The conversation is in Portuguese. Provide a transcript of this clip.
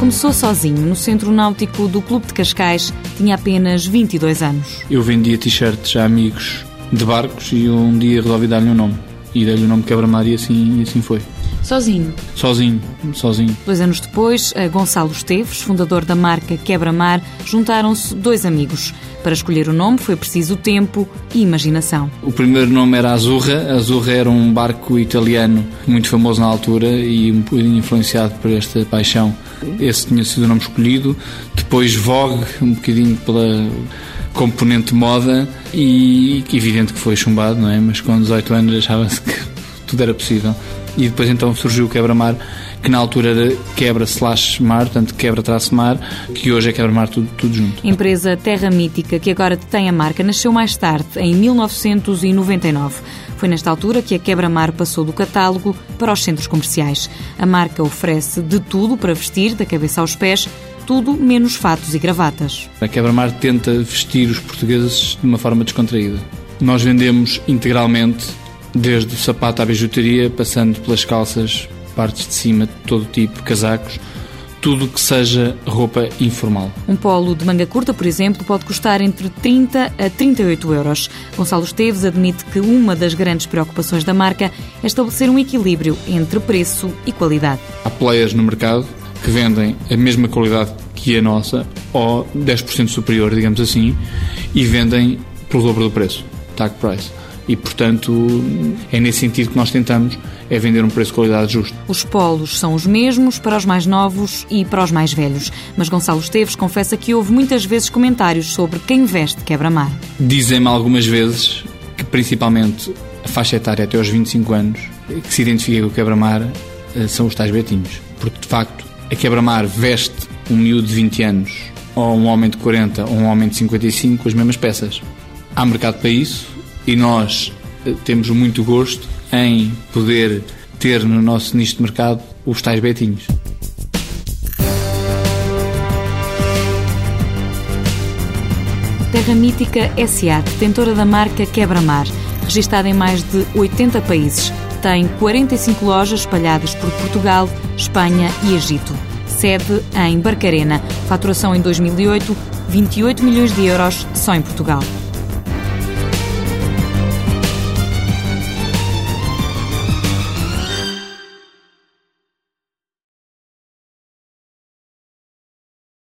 Começou sozinho no centro náutico do Clube de Cascais, tinha apenas 22 anos. Eu vendia t-shirts a amigos de barcos e um dia resolvi dar-lhe um nome. E dei-lhe o nome Quebra-Mar e assim, e assim foi. Sozinho? Sozinho, sozinho. Dois anos depois, a Gonçalo Esteves, fundador da marca Quebra-Mar, juntaram-se dois amigos. Para escolher o nome foi preciso tempo e imaginação. O primeiro nome era Azurra. Azurra era um barco italiano muito famoso na altura e um bocadinho influenciado por esta paixão. Esse tinha sido o nome escolhido. Depois Vogue, um bocadinho pela componente moda e evidente que foi chumbado, não é? Mas com 18 anos achava-se que tudo era possível. E depois então surgiu o Quebra-Mar, que na altura era Quebra slash Mar, portanto Quebra-Mar, que hoje é Quebra-Mar tudo, tudo junto. empresa Terra Mítica, que agora detém a marca, nasceu mais tarde, em 1999. Foi nesta altura que a Quebra-Mar passou do catálogo para os centros comerciais. A marca oferece de tudo para vestir, da cabeça aos pés, tudo menos fatos e gravatas. A Quebra-Mar tenta vestir os portugueses de uma forma descontraída. Nós vendemos integralmente desde o sapato à bijuteria, passando pelas calças, partes de cima, de todo tipo, casacos, tudo que seja roupa informal. Um polo de manga curta, por exemplo, pode custar entre 30 a 38 euros. Gonçalo Esteves admite que uma das grandes preocupações da marca é estabelecer um equilíbrio entre preço e qualidade. Há players no mercado que vendem a mesma qualidade que a nossa, ou 10% superior, digamos assim, e vendem pelo dobro do preço, tag price e, portanto, é nesse sentido que nós tentamos, é vender um preço de qualidade justo. Os polos são os mesmos para os mais novos e para os mais velhos, mas Gonçalo Esteves confessa que houve muitas vezes comentários sobre quem veste quebra-mar. Dizem-me algumas vezes que, principalmente, a faixa etária até aos 25 anos, que se identifica com o quebra-mar, eh, são os tais betinhos. Porque, de facto, a quebra-mar veste um miúdo de 20 anos, ou um homem de 40, ou um homem de 55, as mesmas peças. Há mercado para isso, e nós eh, temos muito gosto em poder ter no nosso nicho de mercado os tais betinhos. Terra Mítica SA, detentora da marca Quebra-Mar, registada em mais de 80 países. Tem 45 lojas espalhadas por Portugal, Espanha e Egito. Sede em Barcarena. Faturação em 2008, 28 milhões de euros só em Portugal.